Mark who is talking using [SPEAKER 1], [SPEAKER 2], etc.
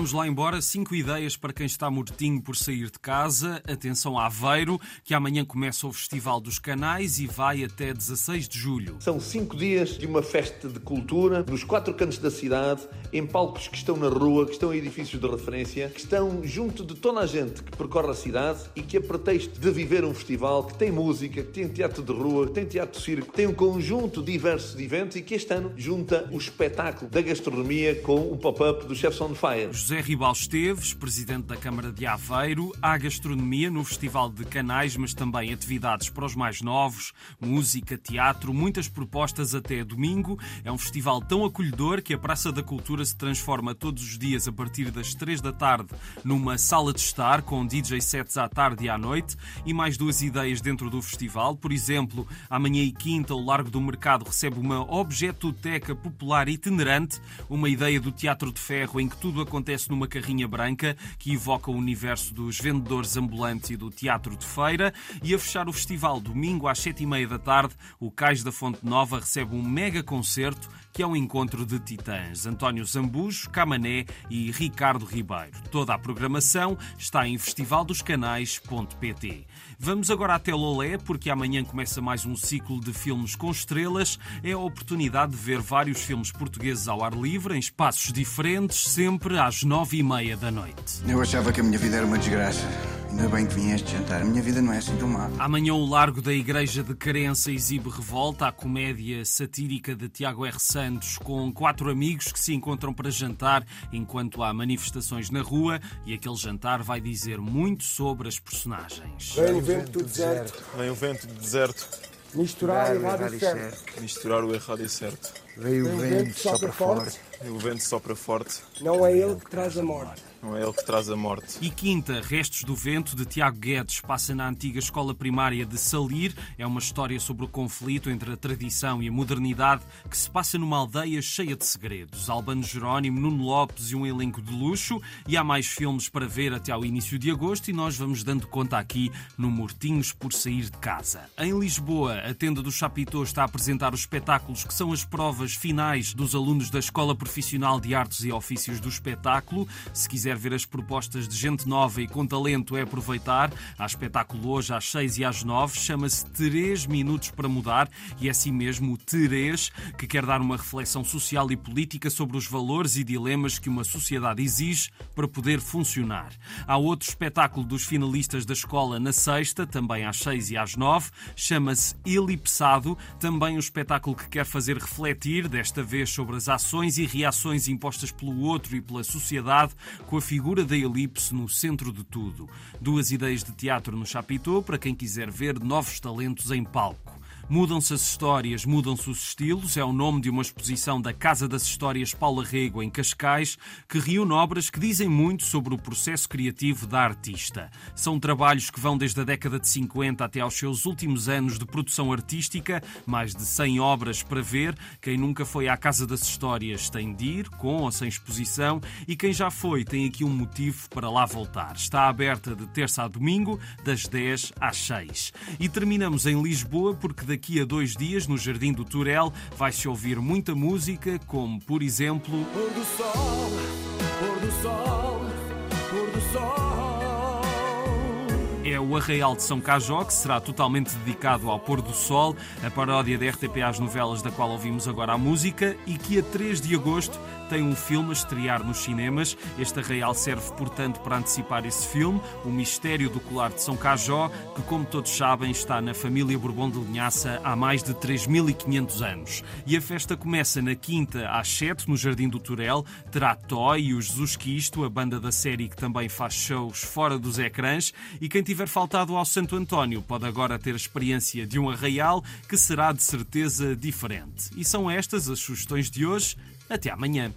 [SPEAKER 1] Vamos lá embora. Cinco ideias para quem está mortinho por sair de casa. Atenção a Aveiro, que amanhã começa o Festival dos Canais e vai até 16 de julho.
[SPEAKER 2] São cinco dias de uma festa de cultura nos quatro cantos da cidade, em palcos que estão na rua, que estão em edifícios de referência, que estão junto de toda a gente que percorre a cidade e que, a pretexto de viver um festival que tem música, que tem teatro de rua, que tem teatro de circo, tem um conjunto diverso de eventos e que este ano junta o espetáculo da gastronomia com o pop-up do Chefs on Fire.
[SPEAKER 1] José Ribal Esteves, presidente da Câmara de Aveiro, há gastronomia no Festival de Canais, mas também atividades para os mais novos, música, teatro, muitas propostas até domingo. É um festival tão acolhedor que a Praça da Cultura se transforma todos os dias a partir das 3 da tarde numa sala de estar com DJ sets à tarde e à noite e mais duas ideias dentro do festival. Por exemplo, amanhã e quinta o Largo do Mercado recebe uma objetoteca popular itinerante, uma ideia do Teatro de Ferro em que tudo acontece acontece numa carrinha branca que evoca o universo dos vendedores ambulantes e do teatro de feira. E a fechar o festival, domingo às sete e meia da tarde, o Cais da Fonte Nova recebe um mega concerto que é um encontro de titãs. António Zambujo, Camané e Ricardo Ribeiro. Toda a programação está em festivaldoscanais.pt. Vamos agora até Lolé, porque amanhã começa mais um ciclo de filmes com estrelas. É a oportunidade de ver vários filmes portugueses ao ar livre, em espaços diferentes, sempre às nove e meia da noite.
[SPEAKER 3] Eu achava que a minha vida era uma desgraça. Ainda bem que vim este jantar. A minha vida não é assim tão má.
[SPEAKER 1] Amanhã o Largo da Igreja de Carença exibe Revolta, a comédia satírica de Tiago R. Santos, com quatro amigos que se encontram para jantar enquanto há manifestações na rua e aquele jantar vai dizer muito sobre as personagens.
[SPEAKER 4] Vem o vento do deserto.
[SPEAKER 5] Vem o vento do deserto.
[SPEAKER 4] Misturar o errado e certo.
[SPEAKER 5] Misturar o errado e certo.
[SPEAKER 3] Veio o vento, sopra forte.
[SPEAKER 5] O vento sopra forte.
[SPEAKER 4] Não é ele que traz a morte.
[SPEAKER 5] Não é ele que traz a morte.
[SPEAKER 1] E quinta, Restos do Vento, de Tiago Guedes, passa na antiga escola primária de Salir. É uma história sobre o conflito entre a tradição e a modernidade que se passa numa aldeia cheia de segredos. Albano Jerónimo, Nuno Lopes e um elenco de luxo. E há mais filmes para ver até ao início de agosto e nós vamos dando conta aqui no Mortinhos por Sair de Casa. Em Lisboa, a tenda do Chapitão está a apresentar os espetáculos que são as provas finais dos alunos da Escola Profissional de Artes e Ofícios do Espetáculo. Se quiser ver as propostas de gente nova e com talento, é aproveitar. Há espetáculo hoje às 6 e às 9. Chama-se 3 Minutos para Mudar e é assim mesmo Terês, que quer dar uma reflexão social e política sobre os valores e dilemas que uma sociedade exige para poder funcionar. Há outro espetáculo dos finalistas da escola na sexta, também às 6 e às 9. Chama-se Elipsado, também um espetáculo que quer fazer refletir, desta vez sobre as ações e reações impostas pelo outro e pela sociedade, com a figura da elipse no centro de tudo. Duas ideias de teatro no Chapitão para quem quiser ver novos talentos em palco. Mudam-se as histórias, mudam-se os estilos, é o nome de uma exposição da Casa das Histórias Paula Rego, em Cascais, que reúne obras que dizem muito sobre o processo criativo da artista. São trabalhos que vão desde a década de 50 até aos seus últimos anos de produção artística, mais de 100 obras para ver. Quem nunca foi à Casa das Histórias tem de ir, com ou sem exposição, e quem já foi tem aqui um motivo para lá voltar. Está aberta de terça a domingo, das 10 às 6. E terminamos em Lisboa, porque daqui daqui a dois dias, no Jardim do Turel, vai-se ouvir muita música, como, por exemplo.
[SPEAKER 4] Pôr do sol, pôr do sol, pôr do sol.
[SPEAKER 1] É o Arraial de São Cajó, que será totalmente dedicado ao pôr do sol, a paródia da RTP às novelas da qual ouvimos agora a música, e que a 3 de agosto tem um filme a estrear nos cinemas. Este arraial serve, portanto, para antecipar esse filme, O Mistério do Colar de São Cajó, que, como todos sabem, está na família Bourbon de Linhaça há mais de 3.500 anos. E a festa começa na quinta às 7, no Jardim do Turel. Terá Toy e o Jesus Quisto, a banda da série que também faz shows fora dos ecrãs. E quem tiver faltado ao Santo António pode agora ter a experiência de um arraial que será de certeza diferente. E são estas as sugestões de hoje. Até amanhã.